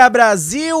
Dia, Brasil!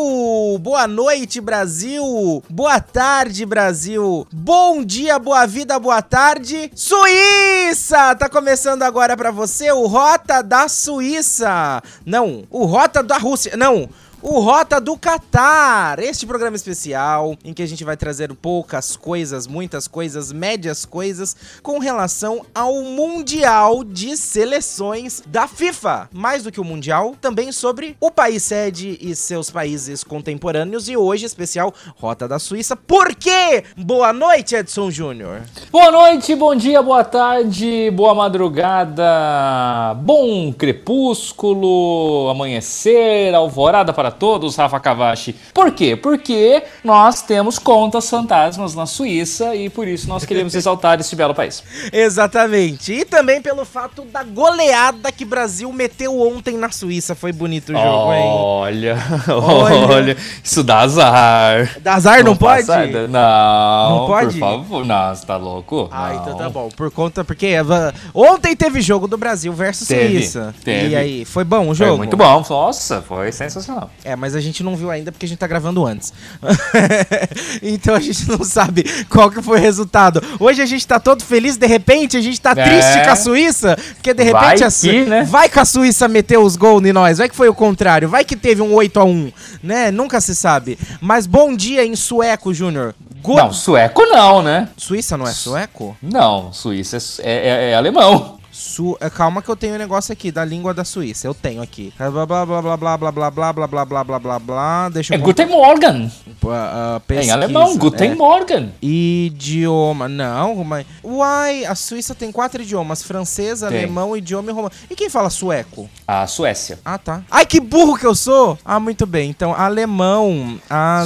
Boa noite, Brasil! Boa tarde, Brasil! Bom dia, boa vida, boa tarde, Suíça! Tá começando agora pra você o Rota da Suíça. Não, o Rota da Rússia. Não, o Rota do Catar, este programa especial em que a gente vai trazer poucas coisas, muitas coisas, médias coisas com relação ao Mundial de Seleções da FIFA. Mais do que o Mundial, também sobre o país sede e seus países contemporâneos e hoje especial Rota da Suíça. Por quê? Boa noite, Edson Júnior. Boa noite, bom dia, boa tarde, boa madrugada, bom crepúsculo, amanhecer, alvorada para todos, Rafa Cavachi. Por quê? Porque nós temos contas fantasmas na Suíça e por isso nós queremos exaltar este belo país. Exatamente. E também pelo fato da goleada que o Brasil meteu ontem na Suíça. Foi bonito o jogo, hein? Olha, Olha. olha, isso dá azar. Da azar não, pode? passa- Não, Não pode? Por favor, não, você tá louco? Ah, Não. então tá bom. Por conta, porque Eva, ontem teve jogo do Brasil versus Teve, Suíça. teve. E aí, foi bom o Foi jogo? muito bom, nossa, foi sensacional. É, mas a gente não viu ainda porque a gente tá gravando antes. então a gente não sabe qual que foi o resultado. Hoje a gente tá todo feliz, de repente a gente tá É. triste com a Suíça, porque de Vai repente a Su... que, né? vai que a Suíça meteu os gols em nós, vai que foi o contrário, vai que teve um 8 a 1 né? Nunca se sabe. Mas bom dia em sueco, Júnior. Go- Não, sueco não, né? Suíça não é sueco? Não, Suíça é, é- é alemão. Su... é, Calma que eu tenho um negócio aqui da língua da Suíça. Eu tenho aqui. Blá blá blá blá blá blá blá blá blá blá blá blá blá blá. Deixa É eu Guten Morgen. Ah, ah, É em alemão, Guten É. Morgen. Idioma. Não, mas. Uai, a Suíça tem quatro idiomas: francês, alemão, idioma e romano. E quem fala sueco? A Suécia. Ah, tá. Ai, que burro que eu sou! Ah, muito bem. Então, alemão.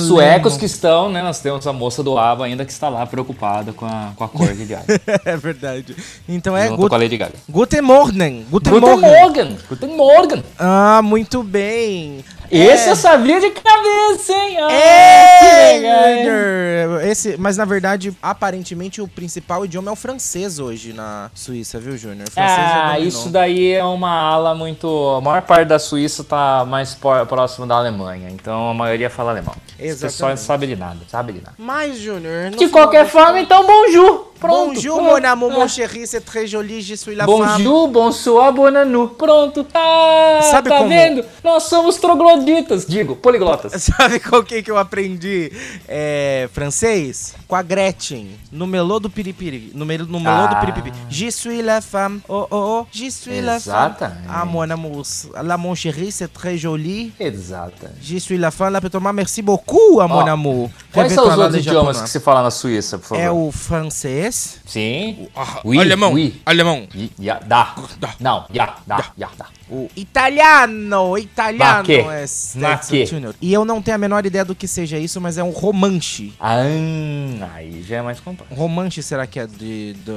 Suecos que estão, né? Nós temos a moça do ABBA ainda que está lá preocupada com a, com a cor de Gaga. é verdade. Então é junto com a Lady Gaga. Guten Morgen. Guten, Guten Morgen. Guten Morgen. Ah, muito bem. Esse É. eu sabia de cabeça, hein? Ah, É, legal, hein? Esse, mas na verdade, aparentemente o principal idioma é o francês hoje na Suíça, viu, Júnior? O já Ah, isso daí é uma ala muito. A maior parte da Suíça tá mais próximo da Alemanha, então a maioria fala alemão. Esse pessoal Exatamente. não sabe de nada, sabe de nada. Mas, Júnior, De qualquer forma, então, bonjour. Pronto. Bonjour, Pronto. mon amour, mon Ah. chéri, c'est très joli, je suis la femme. Bonjour, bonsoir, bonanu. Pronto. Ah, Sabe tá como- vendo? Nós somos trogloditas, digo, poliglotas. Sabe com quem que eu aprendi é, francês? Com a Gretchen, no melô do piripiri. No, mel, no melô do Ah. piripiri. Je suis la femme, oh oh oh, je suis la femme. Exatamente. Ah, mon amour, la mon chéri, c'est très joli. Exata. Je suis la femme, la peut tomar, merci beaucoup, à mon amour. Quais são os outros idiomas que se fala na Suíça, por favor? É o francês. Sim. Ah, oui, alemão. Oui. Alemão. Ja, da. da. Não, ja, da, ja, da. O italiano, italiano é? Junior. E eu não tenho a menor ideia do que seja isso, mas é um romanche. Ah, aí já é mais complexo. Romanche será que é de, do...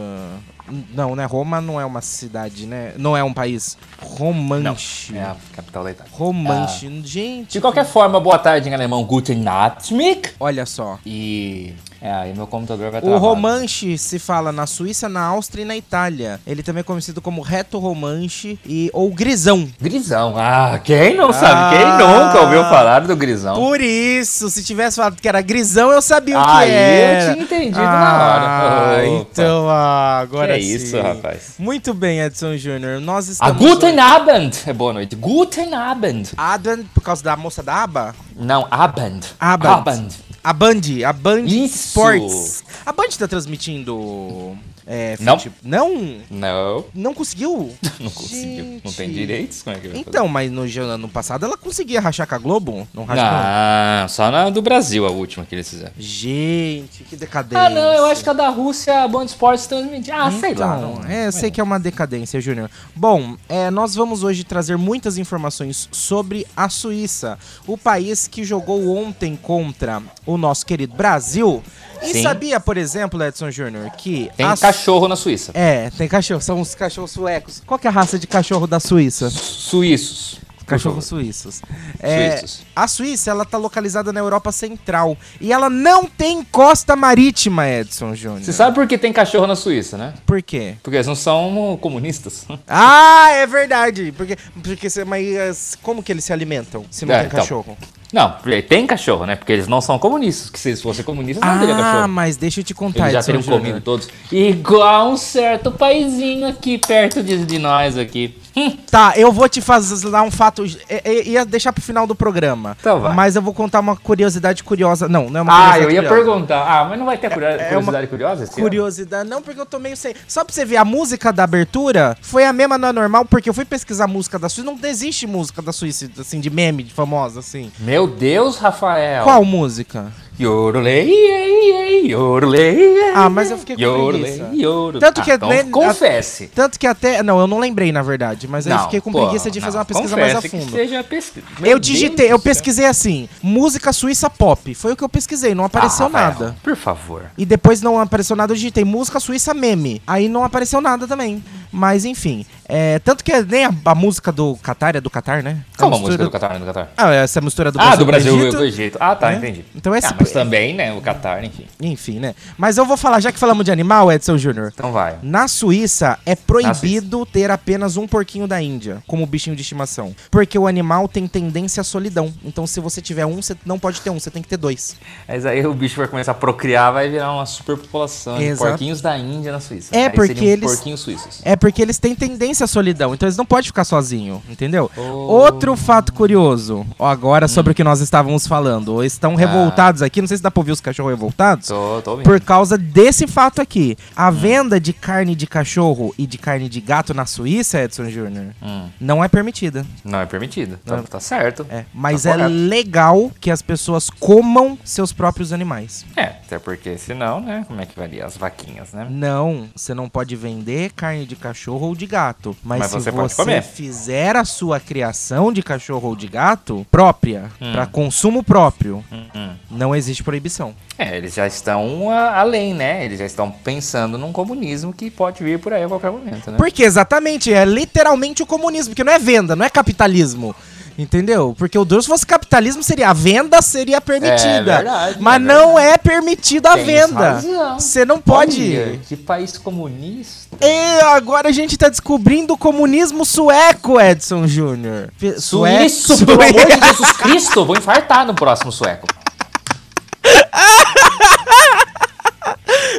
Não, né? Roma não é uma cidade, né? Não é um país. Romanche. É a capital da Itália. Romanche. Gente. De qualquer forma, boa tarde em alemão, Guten Nacht. Olha só. E. É, aí meu computador vai O travar. romanche se fala na Suíça, na Áustria e na Itália. Ele também é conhecido como reto romanche e ou grisão. Grisão. Ah, quem não Ah. sabe? Quem nunca ouviu falar do Grisão? Por isso, se tivesse falado que era grisão, eu sabia o que Aí eu era. tinha entendido ah, na hora. Opa. Então, ah, agora Que é sim. isso, rapaz? Muito bem, Edson Júnior. Nós A estamos... Guten Abend. É boa noite. Guten Abend. Adam, por causa da moça da aba? Não, Abend. Abend. A Band, a Band Isso. Sports. A Band tá transmitindo É, Não. fute- Não? Não, Não conseguiu? não conseguiu. Não tem Gente. direitos? Como é que vai fazer? Então, mas no ano passado ela conseguia rachar com a Globo? Não rachou? Não, só na do Brasil, a última que eles fizeram. Gente, que decadência. Ah, não, eu acho que a da Rússia, a Band Esportes transmitiu. Ah, sei lá. Então, Não, é, eu sei que é uma decadência, Júnior. Bom, é, nós vamos hoje trazer muitas informações sobre a Suíça, o país que jogou ontem contra o nosso querido Brasil. E Sim. sabia, por exemplo, Edson Júnior, que Tem a cachorro na Suíça. É, tem cachorro, são os cachorros suecos. Qual que é a raça de cachorro da Suíça? Suíços. Cachorros suíços. É, Suíços. a Suíça, ela tá localizada na Europa Central e ela não tem costa marítima, Edson Júnior. Você sabe por que tem cachorro na Suíça, né? por quê? Porque eles não são comunistas. Ah, é verdade. Porque, porque mas como que eles se alimentam se não É, tem então. cachorro? Não, tem cachorro, né? Porque eles não são comunistas. Que se eles fossem comunistas, não teria Ah, cachorro. mas deixa eu te contar, Eles já teriam comido todos. Igual um certo paizinho aqui perto de, de nós aqui. Tá, eu vou te fazer dar um fato. é- é- Ia deixar pro final do programa. Então vai. Mas eu vou contar uma curiosidade curiosa. Não, não é uma Ah, curiosidade eu ia curiosa. perguntar. Ah, mas não vai ter curio- é uma curiosidade curiosa? Curiosidade, não, porque eu tô meio sem. Só pra você ver, a música da abertura foi a mesma não é normal, porque eu fui pesquisar a música da Suíça. Não existe música da Suíça, assim, de meme, de famosa, assim. Meu Deus, Rafael. Qual música? Yorulei, ei, ei, yorulei, ei, Ah, mas eu fiquei com preguiça. yorulei. Tanto que Ah, então nem- confesse. Tanto que até. Não, eu não lembrei, na verdade, mas aí eu Não, fiquei com pô, preguiça de não, fazer uma pesquisa mais a fundo. seja pesquisa. Eu digitei, eu pesquisei assim, música suíça pop. Foi o que eu pesquisei, não apareceu Ah, Rafael, nada. Por favor. E depois não apareceu nada, eu digitei música suíça meme. Aí não apareceu nada também. Mas enfim, é, tanto que nem a, a música do Qatar é do Qatar, né? Como a mistura música do Catar não é do Catar? Ah, essa mistura do ah, Brasil do Brasil com o com Egito. Ah, tá, É. entendi. Então esse- Ah, mas também, né, o Catar, enfim. Enfim, né? Mas eu vou falar, já que falamos de animal, Edson Júnior. Então vai. Na Suíça é proibido ter apenas um porquinho da Índia como bichinho de estimação. Porque o animal tem tendência à solidão. Então se você tiver um, você não pode ter um, você tem que ter dois. Mas aí o bicho vai começar a procriar, vai virar uma superpopulação de porquinhos da Índia na Suíça. É, Aí porque eles- porquinhos suíços. É porque eles têm tendência à solidão, então eles não podem ficar sozinhos, entendeu? Oh. Outro fato curioso, agora sobre o que nós estávamos falando. Estão revoltados aqui, não sei se dá pra ouvir os cachorros revoltados. Tô, tô. Por causa desse fato aqui. Hum. A venda de carne de cachorro e de carne de gato na Suíça, Edson Júnior, Hum, não é permitida. não é permitido. Tá, Não. tá certo. É, mas Tá é correto. legal que as pessoas comam seus próprios animais. É, até porque senão, né, como é que varia as vaquinhas, né? Não, você não pode vender carne de cachorro ou de gato. Mas, Mas se você você, fizer a sua criação de cachorro ou de gato própria, Hum. pra consumo próprio, Hum, não existe proibição. É, eles já estão ah, além, né? Eles já estão pensando num comunismo que pode vir por aí a qualquer momento, né? Porque exatamente, é literalmente o comunismo, porque não é venda, não é capitalismo. Entendeu? Porque o Deus se fosse capitalismo, seria a venda seria permitida. É verdade, mas é não é permitida a Tens venda. Você não pode. Olha, que país comunista. E agora a gente tá descobrindo o comunismo sueco, Edson Júnior. Fe- sue- Suíço, pelo amor de Jesus Cristo, vou infartar no próximo sueco.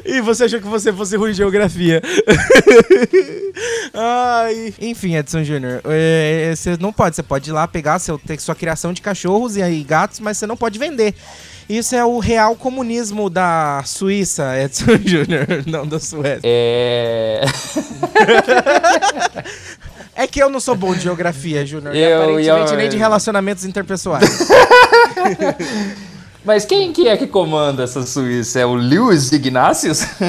E você achou que você fosse ruim em geografia. Ai. Enfim, Edson Júnior, é, você não pode. Você pode ir lá pegar seu, ter sua criação de cachorros e aí gatos, mas você não pode vender. Isso é o real comunismo da Suíça, Edson Júnior, não da Suécia. É. É que eu não sou bom de geografia, Júnior. e Eu- aparentemente eu- nem de relacionamentos interpessoais. Mas quem que é que comanda essa Suíça? É o Lewis Ignatius?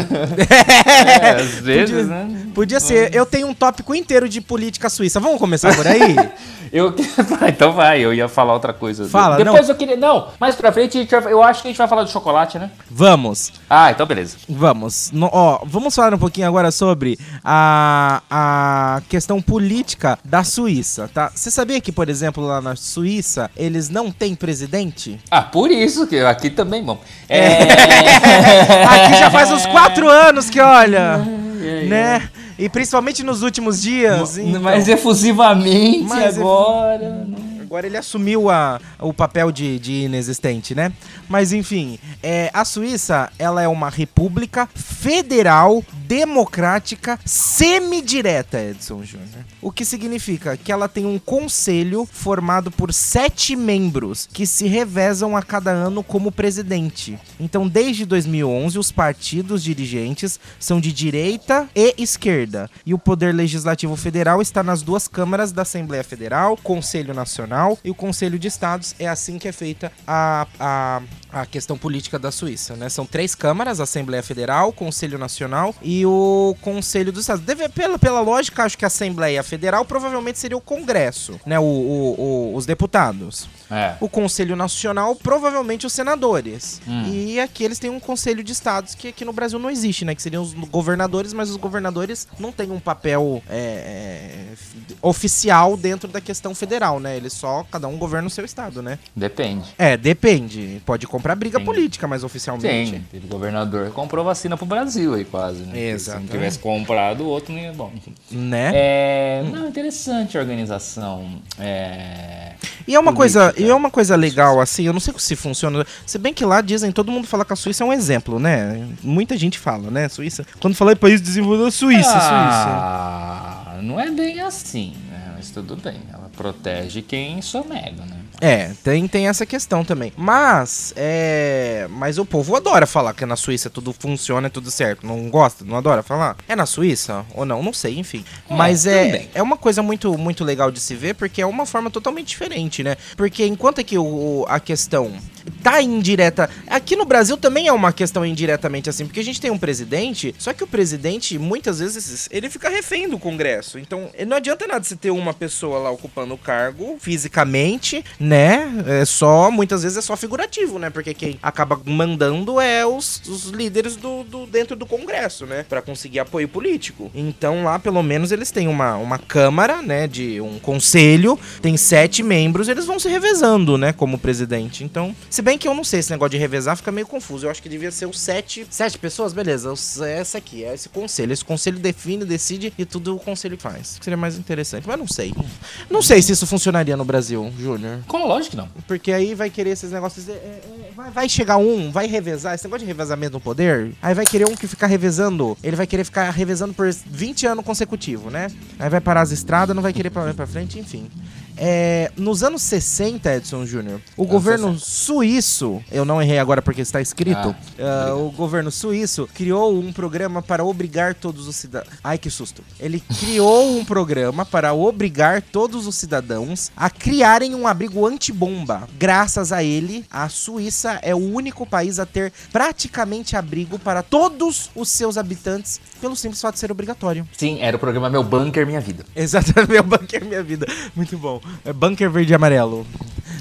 é, às vezes, né? Podia ser. Eu tenho um tópico inteiro de política suíça. Vamos começar por aí? Eu... então vai, eu ia falar outra coisa. Fala, Depois não. eu queria. Não, mais pra frente vai- eu acho que a gente vai falar de chocolate, né? Vamos. Ah, então beleza. Vamos. No- ó, vamos falar um pouquinho agora sobre a, a questão política da Suíça, tá? Você sabia que, por exemplo, lá na Suíça, eles não têm presidente? Ah, por isso que aqui também, bom. É. Aqui já faz uns quatro anos que, olha, né? E principalmente nos últimos dias. então. Mais efusivamente Mais efu- agora. né? Agora ele assumiu a, o papel de, de inexistente, né? Mas enfim, é, a Suíça ela é uma república federal democrática semidireta, Edson Júnior. O que significa que ela tem um conselho formado por sete membros que se revezam a cada ano como presidente. Então, desde 2011, os partidos dirigentes são de direita e esquerda. E o Poder Legislativo Federal está nas duas câmaras da Assembleia Federal, Conselho Nacional e o Conselho de Estados. É assim que é feita a, a, a questão política da Suíça, né? São três câmaras, a Assembleia Federal, Conselho Nacional e o Conselho dos Estados. Deve, pela, pela lógica, acho que a Assembleia Federal provavelmente seria o Congresso, né? O, o- o- os deputados. É. O Conselho Nacional, provavelmente os senadores. Hum. E aqui eles têm um Conselho de Estados que aqui no Brasil não existe, né? Que seriam os governadores, mas os governadores não têm um papel é, é, oficial dentro da questão federal, né? Eles só, cada um governa o seu estado, né? Depende. É, depende. Pode comprar briga política, mas oficialmente. Tem. Teve governador comprou vacina pro Brasil aí quase, né? Porque Se não tivesse comprado, o outro não ia. Bom. Né? É. Não, interessante a organização. É. E é uma política. coisa, e é uma coisa legal assim, eu não sei se funciona. Se bem que lá dizem, todo mundo fala que a Suíça é um exemplo, né? Muita gente fala, né? Suíça. Quando fala em país desenvolvido, Suíça, Suíça. ah, não é bem assim, né? Mas tudo bem. Protege quem sonega, né? É, tem, tem essa questão também. Mas, é. Mas o povo adora falar que na Suíça tudo funciona, é tudo certo. Não gosta? Não adora falar? É na Suíça? Ou não? Não sei, enfim. É, Mas é, também. é uma coisa muito, muito legal de se ver, porque é uma forma totalmente diferente, né? Porque enquanto que o, o- a questão tá indireta. Aqui no Brasil também é uma questão indiretamente assim, porque a gente tem um presidente, só que o presidente, muitas vezes, ele fica refém do Congresso. Então, não adianta nada você ter uma pessoa lá ocupando o cargo fisicamente, né? É só, muitas vezes é só figurativo, né? Porque quem acaba mandando é os, os líderes do, do- dentro do Congresso, né? Pra conseguir apoio político. Então, lá, pelo menos, eles têm uma, uma câmara, né? De um conselho, tem sete membros, eles vão se revezando, né? Como presidente. Então, se bem que eu não sei, esse negócio de revezar fica meio confuso. Eu acho que devia ser os sete. Sete pessoas, beleza. os- essa aqui, é esse conselho. Esse conselho define, decide e tudo o conselho faz. Seria mais interessante, mas não sei. Não sei se isso funcionaria no Brasil, Júnior. Lógico que não. Porque aí vai querer esses negócios. é, é, é, vai, vai chegar um, vai revezar. Esse negócio de revezamento no poder. Aí vai querer um que ficar revezando. Ele vai querer ficar revezando por 20 anos consecutivos, né? Aí vai parar as estradas, não vai querer pra, pra frente, enfim. É, nos anos 60, Edson Júnior, o governo suíço, eu não errei agora porque está escrito, ah, o governo suíço criou um programa para obrigar todos os cidadãos. Ai, que susto! Ele criou um programa para obrigar todos os cidadãos a criarem um abrigo antibomba. Graças a ele, a Suíça é o único país a ter praticamente abrigo para todos os seus habitantes, pelo simples fato de ser obrigatório. Sim, era o programa Meu Bunker Minha Vida. Exatamente, meu bunker minha vida. Muito bom. É bunker verde e amarelo.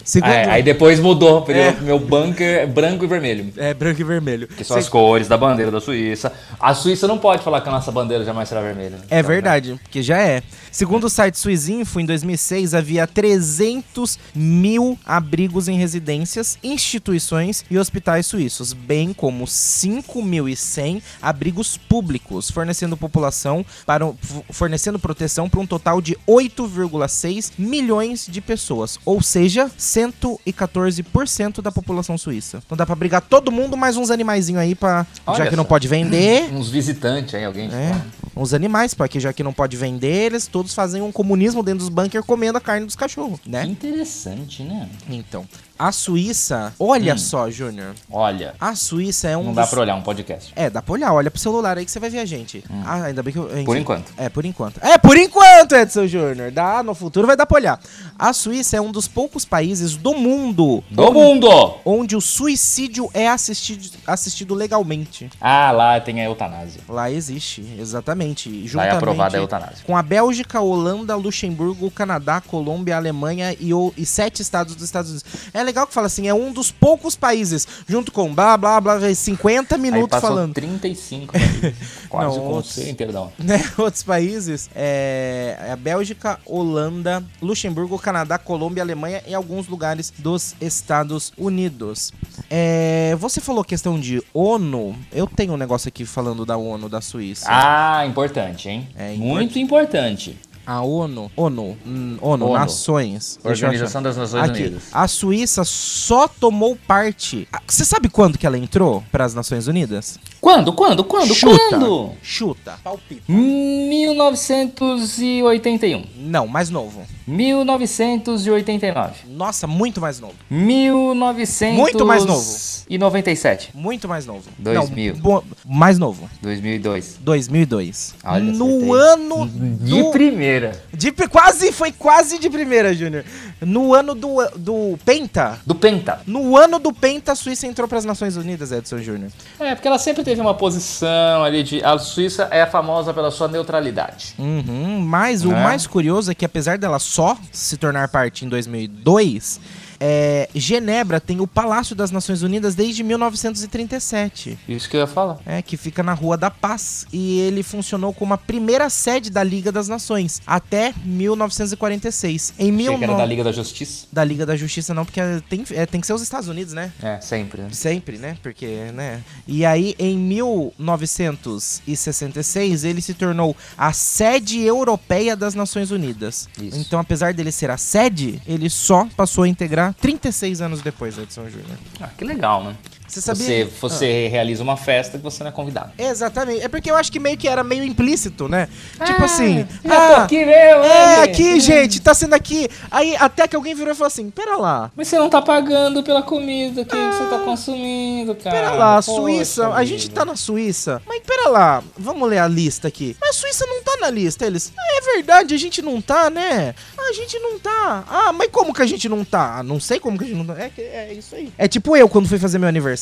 Segundo. É, aí depois mudou, É. meu bunker branco e vermelho. É branco e vermelho. Que são as cores da bandeira da Suíça. A Suíça não pode falar que a nossa bandeira jamais será vermelha. né? É Então, verdade, porque já é. Segundo o site Suizinfo, em 2006 havia 300 mil abrigos em residências, instituições e hospitais suíços, bem como 5.100 abrigos públicos, fornecendo população para um- fornecendo proteção para um total de 8,6 milhões de pessoas, ou seja, 114% da população suíça. Então dá pra brigar todo mundo mais uns animaizinhos aí para já que não só. pode vender. Uns visitantes aí, alguém. É, os animais, porque já que não pode vender, eles todos fazem um comunismo dentro dos bunkers comendo a carne dos cachorros, Que né? interessante, né? Então, a Suíça, olha Hum. só, Júnior, Olha, a Suíça é um não dá dos... pra olhar um podcast. É, dá pra olhar, olha pro celular aí que você vai ver a gente. Ah, ainda bem que eu... Hum. Por enquanto. É, por enquanto. É, por enquanto, Edson Júnior. Dá, no futuro vai dar pra olhar. A Suíça é um dos poucos países do mundo Do mundo! onde o suicídio é assistido, assistido legalmente. Ah, lá tem a eutanásia. Lá existe, exatamente. Lá é Juntamente aprovada a eutanásia. com a Bélgica, Holanda, Luxemburgo, Canadá, Colômbia, Alemanha e, o- e sete estados dos Estados Unidos. É legal que fala assim, é um dos poucos países, junto com blá blá blá, 50 Aí minutos passou falando. 35 países. Quase Não, outros- da ONU. Né? Outros países, é, é a Bélgica, Holanda, Luxemburgo, Canadá, Colômbia, Alemanha e alguns lugares dos Estados Unidos. É, você falou questão de ONU, eu tenho um negócio aqui falando da ONU da Suíça. Ah, importante, hein? É Muito importante. A ONU, ONU, hum, ONU, ONU. Nações. Organização das Nações Aqui, Unidas. a Suíça só tomou parte. Você sabe quando que ela entrou para as Nações Unidas? Quando? Quando? Quando? Chuta. Quando? Chuta. Palpita. 1981. Não, mais novo. 1989. Nossa, muito mais novo. 1997. Muito mais novo. E 97. Muito mais novo. 2000. Não, bo- mais novo. 2002. 2002. Olha, no acertei. ano De do primeira. de quase foi quase de primeira, Júnior. No ano do do Penta. Do Penta. No ano do Penta, a Suíça entrou para as Nações Unidas, Edson Júnior. É, porque ela sempre teve uma posição ali de. A Suíça é famosa pela sua neutralidade. Uhum, mas o É. mais curioso é que apesar dela só se tornar parte em 2002, é, Genebra tem o Palácio das Nações Unidas desde 1937. Isso que eu ia falar. É, que fica na Rua da Paz. E ele funcionou como a primeira sede da Liga das Nações, até 1946. Em que era 19... da Liga da Justiça. da Liga da Justiça não, porque tem, é, tem que ser os Estados Unidos, né? É, sempre, né? Sempre, né? Porque, né? E aí, em 1966, ele se tornou a sede europeia das Nações Unidas. Isso. Então, apesar dele ser a sede, ele só passou a integrar 36 anos depois da Edson Júnior. Ah, que legal, né? Você sabia? Você, você realiza uma festa que você não é convidado. Exatamente. É porque eu acho que meio que era meio implícito, né? tipo assim. Já tô Ah, aqui, meu, é, hein? aqui, gente, tá sendo aqui. Aí até que alguém virou e falou assim: pera lá. Mas você não tá pagando pela comida que você tá consumindo, cara. Pera lá, Poxa Suíça, a gente tá na Suíça. Mas pera lá, vamos ler a lista aqui. Mas a Suíça não tá na lista. Eles, ah, é verdade, a gente não tá, né? Ah, a gente não tá. Ah, mas como que a gente não tá? Ah, não sei como que a gente não tá. É, é isso aí. É tipo eu, quando fui fazer meu aniversário,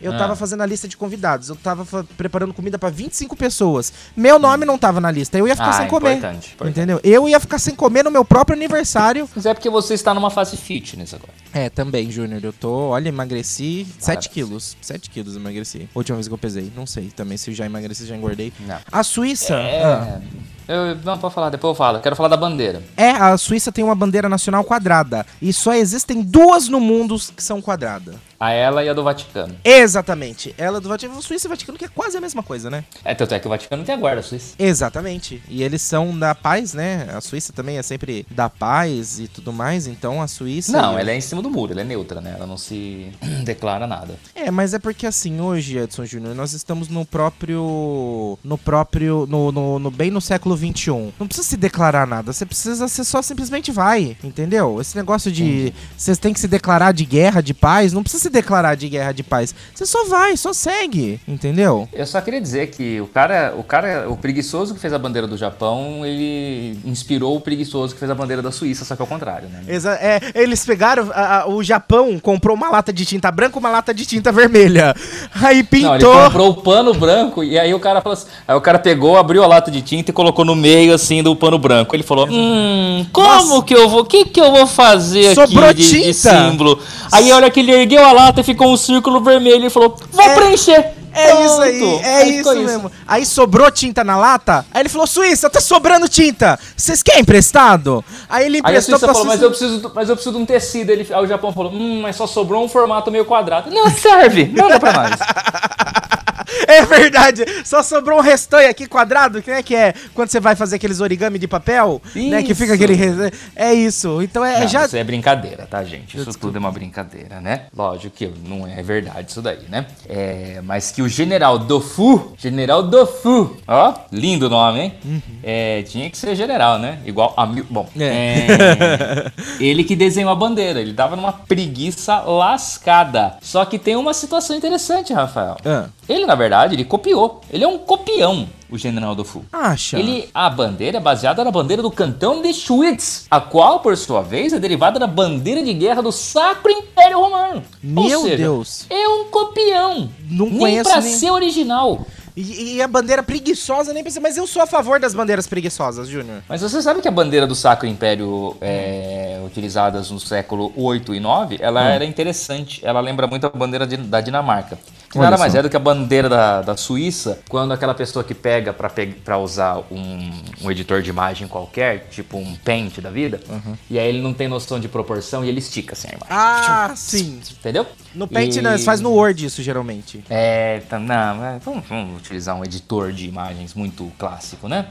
eu Ah. tava fazendo a lista de convidados. Eu tava preparando comida pra 25 pessoas. Meu nome não tava na lista. Eu ia ficar Ah, sem comer. importante, importante. Entendeu? Eu ia ficar sem comer no meu próprio aniversário. Mas é porque você está numa fase fitness agora. É, também, Júnior. Eu tô, olha, emagreci 7 Parabéns. quilos. 7 quilos emagreci. Última vez que eu pesei. Não sei também se eu já emagreci, já engordei. Não. A Suíça. É. ah, Eu, não, pode falar, depois eu falo. Quero falar da bandeira. é, a Suíça tem uma bandeira nacional quadrada. E só existem duas no mundo que são quadradas. A ela e a do Vaticano. Exatamente. Ela do Vaticano, Suíça e Vaticano, que é quase a mesma coisa, né? É, tanto é que o Vaticano tem a guarda suíça. Exatamente. E eles são da paz, né? A Suíça também é sempre da paz e tudo mais. Então a Suíça. Não, ela é em cima do muro, ela é neutra, né? Ela não se declara nada. É, mas é porque assim, hoje, Edson Júnior, nós estamos no próprio. No próprio. No, no, no- bem no século XXI. Não precisa se declarar nada. Você precisa. Você só simplesmente vai. Entendeu? Esse negócio de. Você tem que se declarar de guerra, de paz. Não precisa se declarar de guerra, de paz. Você só vai, só segue. Entendeu? Eu só queria dizer que o cara, o cara, o preguiçoso que fez a bandeira do Japão, ele inspirou o preguiçoso que fez a bandeira da Suíça, só que ao contrário, né? Exa é, eles pegaram. a- a- o Japão comprou uma lata de tinta branca uma lata de tinta vermelha. Aí pintou. Não, ele comprou o pano branco e aí o cara falou assim, aí o cara pegou, abriu a lata de tinta e colocou no meio assim do pano branco. Ele falou: "Hum, como Nossa. que eu vou, que que eu vou fazer Sobrou aqui de, de símbolo?" Aí a hora que ele ergueu a lata e ficou um círculo vermelho, ele falou: "Vou É- preencher." É Pronto. isso aí, é Aí isso ficou mesmo. Aí sobrou tinta na lata. Aí ele falou: Suíça, tá sobrando tinta. Vocês querem emprestado? Aí ele Aí emprestou Suíça pra falou, mas Suíça. eu, preciso, mas eu preciso de um tecido. Ele, aí o Japão falou, hum, mas só sobrou um formato meio quadrado. Não serve, manda pra nós. É verdade. Só sobrou um restanho aqui quadrado, que é que é quando você vai fazer aqueles origami de papel, né? Que fica Isso. aquele. É isso. Então é Não, já. Isso é brincadeira, tá, gente? Isso tudo é uma brincadeira, né? Lógico que não é verdade isso daí, né? É, mas que o general Dofu, general Dofu, ó, lindo nome, hein? Uhum. É, tinha que ser general, né? Igual a mil. Bom, É. é, ele que desenhou a bandeira, ele tava numa preguiça lascada. Só que tem uma situação interessante, Rafael. Ah. Ele, na verdade, ele copiou. Ele é um copião, o general Dofu. Acha? Ele, a bandeira é baseada na bandeira do cantão de Schwyz, a qual, por sua vez, é derivada da bandeira de guerra do Sacro Império Romano. Meu seja, Deus. É um copião. Não nem conheço pra nem- ser original. E, e a bandeira preguiçosa nem precisa. Mas eu sou a favor das bandeiras preguiçosas, Júnior. Mas você sabe que a bandeira do Sacro Império, é, utilizadas no século 8 e 9, ela Hum. era interessante. Ela lembra muito a bandeira de- da Dinamarca. Que nada mais é do que a bandeira da, da Suíça, quando aquela pessoa que pega pra, pe pra usar um, um editor de imagem qualquer, tipo um Paint da vida, e aí ele não tem noção de proporção e ele estica assim a imagem. Ah, sim. Entendeu? No Paint, E- não, você faz no Word isso, geralmente. É, tá, não, é, vamos, vamos utilizar um editor de imagens muito clássico, né?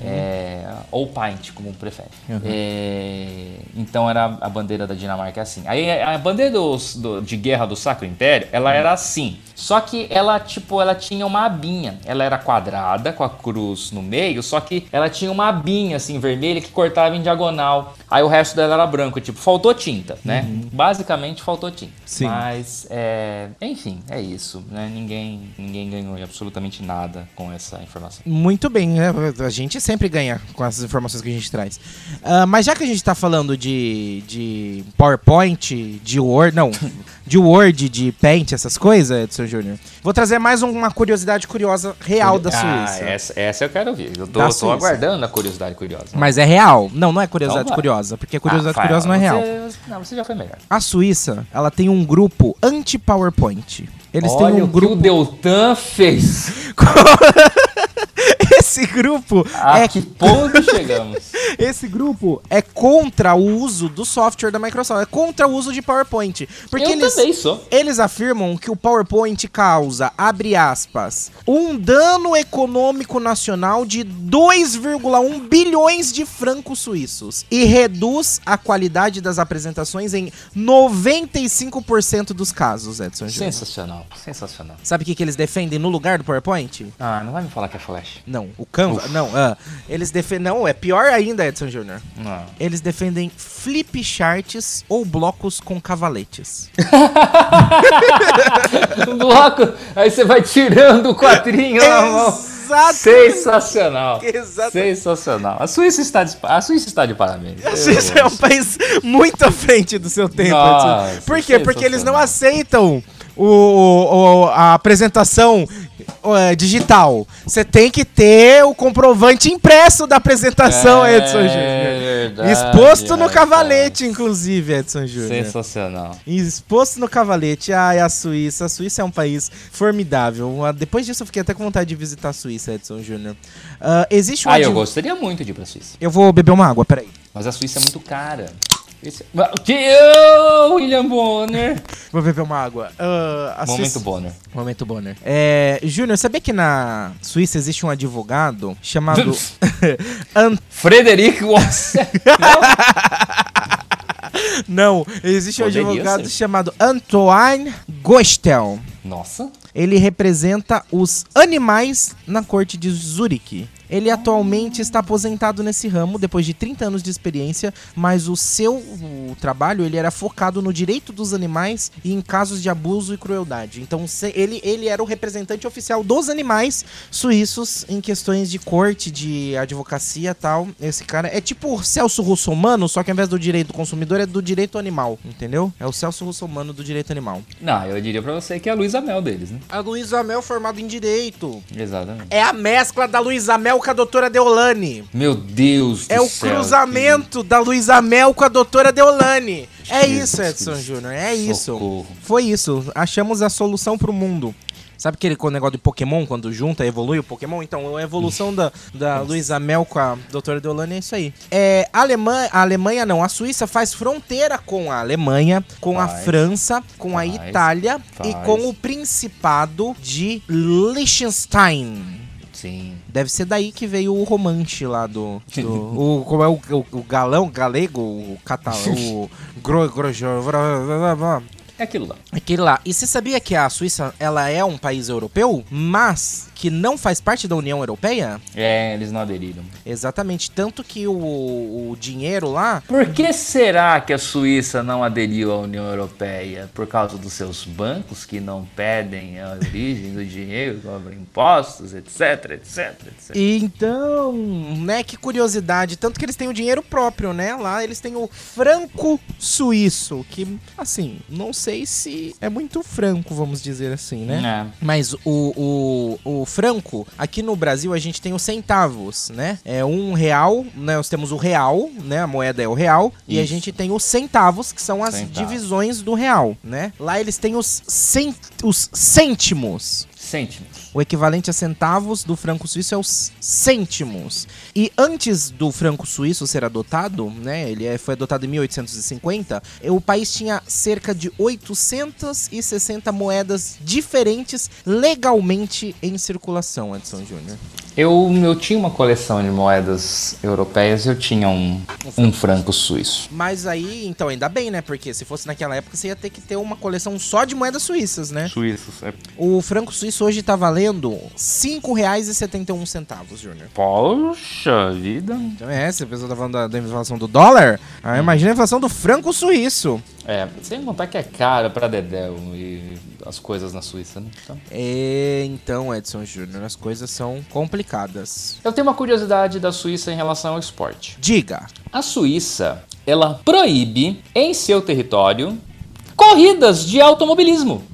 É, ou Paint, como prefere. É, então era a bandeira da Dinamarca é assim. Aí a bandeira dos- do- de guerra do Sacro Império, ela era assim. Só que ela, tipo, ela tinha uma abinha. Ela era quadrada, com a cruz no meio, só que ela tinha uma abinha, assim, vermelha, que cortava em diagonal. Aí o resto dela era branco, tipo, faltou tinta, né? Basicamente faltou tinta. Sim. Mas, é, enfim, é isso, né? Ninguém, ninguém ganhou absolutamente nada com essa informação. Muito bem, né? A gente sempre ganha com essas informações que a gente traz. Ah, mas já que a gente tá falando de, de PowerPoint, de Word, não, de Word, de Paint, essas coisas, Edson Júnior, vou trazer mais uma curiosidade curiosa real da Ah, Suíça. essa, essa eu quero ouvir. Eu tô, tô aguardando a curiosidade curiosa. Mas é real. Não, não é curiosidade Então curiosa, porque curiosidade Ah, curiosa não é real. você- Não, você já foi melhor. A Suíça, ela tem um grupo anti-PowerPoint. Eles Olha têm um o que o grupo. Deltan fez. Esse grupo A é que ponto chegamos? Esse grupo é contra o uso do software da Microsoft, é contra o uso de PowerPoint. Porque eu eles, eles afirmam que o PowerPoint causa, abre aspas, um dano econômico nacional de 2,1 bilhões de francos suíços e reduz a qualidade das apresentações em 95% dos casos, Edson Júnior. Sensacional, sensacional. Sabe o que, que eles defendem no lugar do PowerPoint? Ah, não vai me falar que é Flash. Não, o Canva. Não, ah, eles defendem. Não, é pior ainda, Edson Júnior. Não. Eles defendem flip charts ou blocos com cavaletes. Um bloco, aí você vai tirando o quadrinho na mão. Exato. Sensacional. Exato. Sensacional. A Suíça está de, a Suíça está de parabéns. A Suíça é um país muito à frente do seu tempo. Nossa, Edson. Por quê? Porque eles não aceitam o, o- a apresentação é, digital. Você tem que ter o comprovante impresso da apresentação, É Edson Júnior. Exposto no rapaz. cavalete, inclusive, Edson Júnior. Sensacional. Exposto no cavalete. Ai, a Suíça. A Suíça é um país formidável. Ah, Depois disso, eu fiquei até com vontade de visitar a Suíça, Edson Júnior. Ah, existe um. Ah, eu gostaria muito de ir pra Suíça. Eu vou beber uma água, peraí. Mas a Suíça é muito cara. Esse... Que ô, William Bonner. Vou beber uma água. Ah, a Momento. Bonner. Momento Bonner. É, Júnior, sabia que na Suíça existe um advogado chamado. An- Frederic Wasser. Não, existe um Poderia advogado ser. chamado Antoine Gostel. Nossa. Ele representa os animais na corte de Zurique. Ele atualmente está aposentado nesse ramo depois de 30 anos de experiência, mas o seu o trabalho ele era focado no direito dos animais e em casos de abuso e crueldade. Então se- ele, ele era o representante oficial dos animais suíços em questões de corte, de advocacia e tal. Esse cara é tipo o Celso Russomano, só que ao invés do direito do consumidor é do direito animal, entendeu? É o Celso Russomano do direito animal. Não, eu diria pra você que é a Luísa Mel deles, né? A Luísa Mel formada em direito. Exatamente. É a mescla da Luísa Mel com a doutora Deolane. Meu Deus do É o céu, cruzamento da Luísa Mel com a doutora Deolane. É Jesus isso, Edson Cristo. Júnior. É isso. Socorro. Foi isso. Achamos a solução pro mundo. Sabe aquele negócio de Pokémon, quando junta, evolui o Pokémon? Então, a evolução da, da Luísa Mel com a doutora Deolane é isso aí. É, a, Alemanha, a Alemanha não, a Suíça faz fronteira com a Alemanha, com a Faz. França, com a Faz. Itália e Faz. com o Principado de Liechtenstein. Sim. Deve ser daí que veio o romance lá do. do o, como é o, o, o galão, galego, o catalão, o. Gro, grojo, É aquilo lá. Aquele lá. E você sabia que a Suíça ela é um país europeu, mas que não faz parte da União Europeia? É, eles não aderiram. Exatamente. Tanto que o, o dinheiro lá. Por que será que a Suíça não aderiu à União Europeia? Por causa dos seus bancos que não pedem a origem do dinheiro, cobram impostos, etc, etc, etc. Então, né, que curiosidade. Tanto que eles têm o dinheiro próprio, né? Lá eles têm o franco suíço, que, assim, não sei se é muito franco, vamos dizer assim, né? É. Mas o, o, o franco, aqui no Brasil a gente tem os centavos, né? É um real, né? Nós temos o real, né? A moeda é o real. E a Isso. gente tem os centavos, que são as Centavos. divisões do real, né? Lá eles têm os, cent, os cêntimos. Cêntimos. O equivalente a centavos do franco suíço é os cêntimos. E antes do franco suíço ser adotado, né, ele é- foi adotado em 1850, eh, o país tinha cerca de 860 moedas diferentes legalmente em circulação, Edson Júnior. Eu, eu tinha uma coleção de moedas europeias, eu tinha um, um franco suíço. Mas aí, então, ainda bem, né? Porque se fosse naquela época, você ia ter que ter uma coleção só de moedas suíças, né? Suíços, é. O franco suíço hoje tá valendo R$ 5,71, Júnior. Poxa vida. Então é, se a pessoa tá falando da, da inflação do dólar, ah, imagina a inflação do franco suíço. É, sem contar que é caro pra Dedéu e as coisas na Suíça, né? Então. É, então, Edson Júnior, as coisas são complicadas. Eu tenho uma curiosidade da Suíça em relação ao esporte. Diga. A Suíça, ela proíbe em seu território corridas de automobilismo.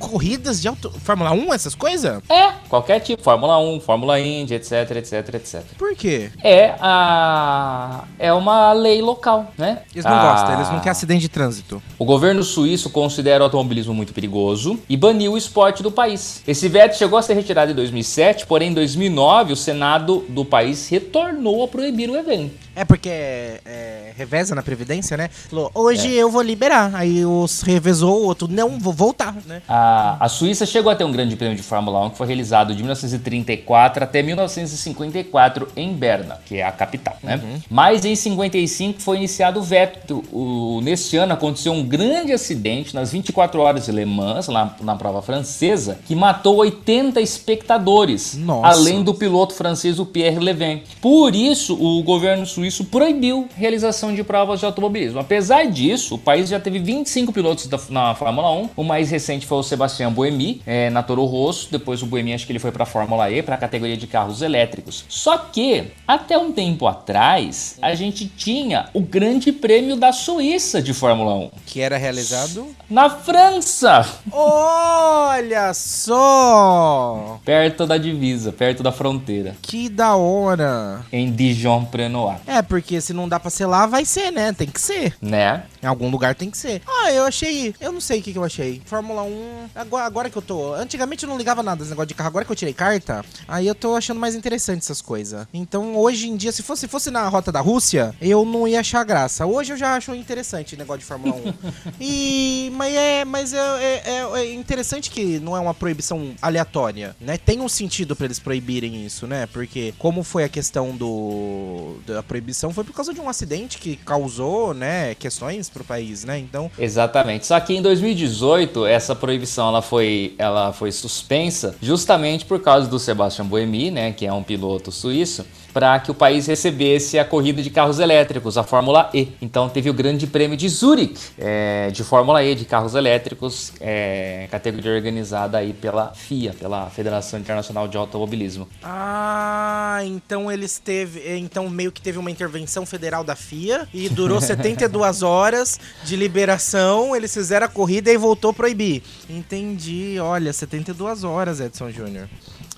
Corridas de auto... Fórmula 1, essas coisas? É, qualquer tipo, Fórmula 1, Fórmula Indy, etc, etc, etc. Por quê? É a é uma lei local, né? Eles não A- gostam, eles não querem acidente de trânsito. O governo suíço considera o automobilismo muito perigoso e baniu o esporte do país. Esse veto chegou a ser retirado em 2007, porém em 2009 o Senado do país retornou a proibir o evento. É porque é, é, reveza na Previdência, né? Falou, hoje eu vou liberar. Aí os revezou, o outro, não, vou voltar, né? A, a Suíça chegou a ter um grande prêmio de Fórmula 1 que foi realizado de 1934 até 1954 em Berna, que é a capital, né? Mas em 55 foi iniciado o veto. O, neste ano aconteceu um grande acidente nas 24 horas de Le Mans, lá na prova francesa, que matou 80 espectadores, Nossa. além do piloto francês o Pierre Levin. Por isso, o governo suíço proibiu a realização de provas de automobilismo. Apesar disso, o país já teve 25 pilotos da- na Fórmula 1. O mais recente foi o Sebastião Buemi, é, na Toro Rosso. Depois o Buemi, acho que ele foi para a Fórmula E, para a categoria de carros elétricos. Só que, até um tempo atrás, a gente tinha o Grande Prêmio da Suíça de Fórmula 1. Que era realizado. Na França! Olha só! Perto da divisa, perto da fronteira. Que da hora! Em Dijon-Prenois. É, porque se não dá pra ser lá, vai ser, né? Tem que ser. Né? Em algum lugar tem que ser. Ah, eu achei. Eu não sei o que, que eu achei. Fórmula 1. Agora, agora que eu tô. Antigamente eu não ligava nada desse negócio de carro. Agora que eu tirei carta, aí eu tô achando mais interessante essas coisas. Então hoje em dia, se fosse, fosse na rota da Rússia, eu não ia achar graça. Hoje eu já acho interessante o negócio de Fórmula 1. e. Mas é. Mas é, é, é- é interessante que não é uma proibição aleatória, né? Tem um sentido pra eles proibirem isso, né? Porque como foi a questão do. da proibição, foi por causa de um acidente que causou, né, questões pro país, né? Então. Exatamente. Só que em 2018 essa proibição ela foi, ela foi suspensa justamente por causa do Sebastian Buemi, né, que é um piloto suíço, para que o país recebesse a corrida de carros elétricos, a Fórmula E. Então teve o Grande Prêmio de Zurich é, de Fórmula E de carros elétricos, é, categoria organizada aí pela FIA, pela Federação Internacional de Automobilismo. Ah, então eles teve, então meio que teve uma intervenção federal da FIA e durou 72 horas de liberação, eles fizeram a corrida e voltou a proibir. Entendi. Olha, 72 horas, Edson Júnior.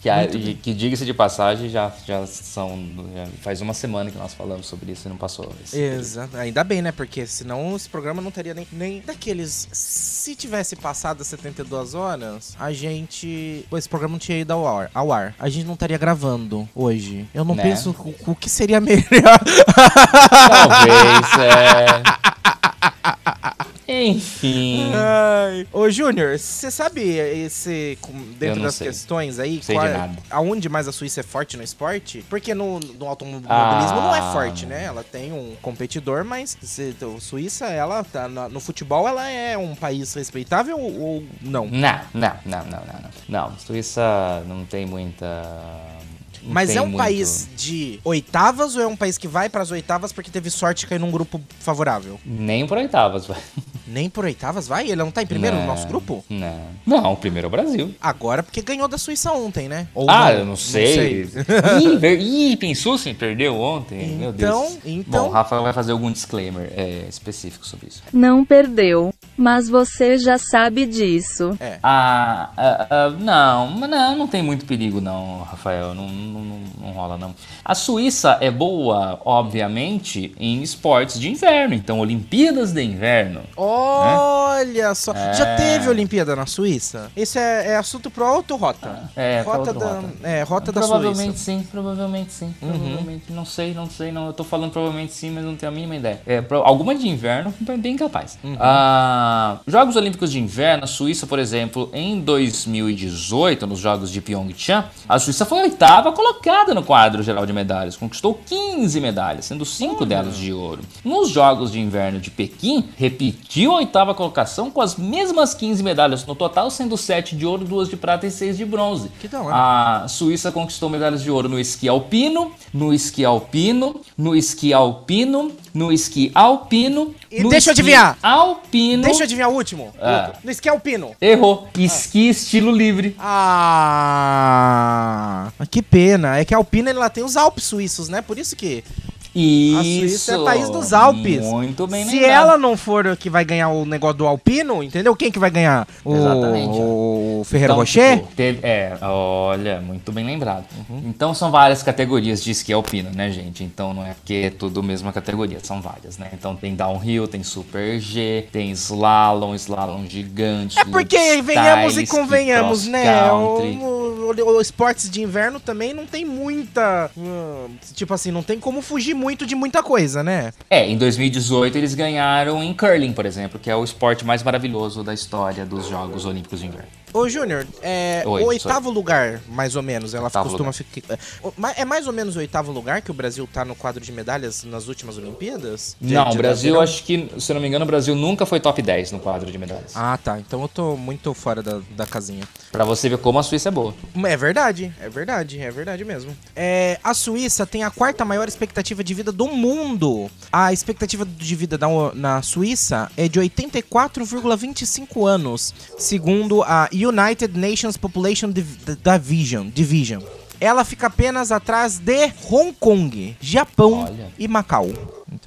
Que, a- e que diga-se de passagem, já, já são. já faz uma semana que nós falamos sobre isso e não passou. Exato. Ainda bem, né? Porque senão esse programa não teria nem, nem daqueles. Se tivesse passado as 72 horas, a gente. Esse programa não tinha ido ao ar. Ao ar. A gente não estaria gravando hoje. Eu não Né? penso o, o que seria melhor. Talvez, é. Enfim. Ai. Ô, Júnior, você sabe esse, dentro das sei. questões aí, Sei de nada. aonde mais a Suíça é forte no esporte? Porque no, no automobilismo Ah. não é forte, né? Ela tem um competidor, mas se, a Suíça, ela tá na- no futebol, ela é um país respeitável ou, ou não? Não, não, não, não, não, não. Não, Suíça não tem muita. Não Mas é um muito- país de oitavas ou é um país que vai pras oitavas porque teve sorte de cair num grupo favorável? Nem por oitavas, vai. Nem por oitavas vai? Ele não tá em primeiro no Não, nosso grupo? Não. Não, o primeiro é o Brasil. Agora porque ganhou da Suíça ontem, né? Ou ah, eu não sei. sei. Ih, ver... Ih, pensou se perdeu ontem? Meu Então, Deus. então- Bom, o Rafa vai fazer algum disclaimer é, específico sobre isso. Não perdeu. Mas você já sabe disso. Ah, ah, ah, não, mas não, não tem muito perigo não, Rafael, não, não, não, não rola não. A Suíça é boa, obviamente, em esportes de inverno, então Olimpíadas de Inverno. Olha só. Já É. teve Olimpíada na Suíça? Esse é, é assunto pro Auto Rota. É, rota outro da, rota. É, rota da provavelmente Suíça. Uhum. sim, provavelmente sim, provavelmente, não sei, não sei, não, eu tô falando provavelmente sim, mas não tenho a mínima ideia. É, pro- alguma de inverno, bem capaz. Uhum. Ah, Jogos Olímpicos de Inverno, a Suíça, por exemplo, em 2018, nos Jogos de Pyeongchang, a Suíça foi a oitava colocada no quadro geral de medalhas, conquistou 15 medalhas, sendo cinco delas de ouro. Nos Jogos de Inverno de Pequim, repetiu a oitava colocação com as mesmas 15 medalhas no total, sendo 7 de ouro, 2 de prata e 6 de bronze. Que da hora. A Suíça conquistou medalhas de ouro no esqui alpino, no esqui alpino, no esqui alpino, no esqui alpino. E no deixa eu adivinhar. Alpino. Deixa eu adivinhar o último. Ah. No esqui alpino. Errou. Esqui estilo livre. Ah, que pena. É que a Alpina ela tem os Alpes suíços, né? Por isso que Isso. a Suíça é país dos Alpes. Muito bem Se lembrado. ela não for que vai ganhar o negócio do alpino, entendeu? Quem que vai ganhar? O, Exatamente. o Ferreira Então, Rocher? tipo, teve- é, olha, muito bem lembrado. Então são várias categorias de esqui alpino, né, gente? Então não é porque é tudo a mesma categoria, são várias, né? Então tem downhill, tem super G, tem slalom, slalom gigante. É porque venhamos e convenhamos, né? o- o esportes de inverno também não tem muita. hum, tipo assim, não tem como fugir muito de muita coisa, né? É, em 2018 eles ganharam em curling, por exemplo, que é o esporte mais maravilhoso da história dos Jogos Olímpicos de Inverno. Ô, Júnior, é Oi, o oitavo lugar, mais ou menos, ela Oitavo costuma ficar. É, é mais ou menos o oitavo lugar que o Brasil tá no quadro de medalhas nas últimas Olimpíadas? De- Não, o Brasil, acho que, se eu não me engano, o Brasil nunca foi top 10 no quadro de medalhas. Ah, tá. Então eu tô muito fora da, da casinha. Pra você ver como a Suíça é boa. É verdade, é verdade, é verdade mesmo. É, a Suíça tem a quarta maior expectativa de vida do mundo. A expectativa de vida da- na Suíça é de 84,25 anos, segundo a United Nations Population Div- Division. Division. Ela fica apenas atrás de Hong Kong, Japão Olha. e Macau.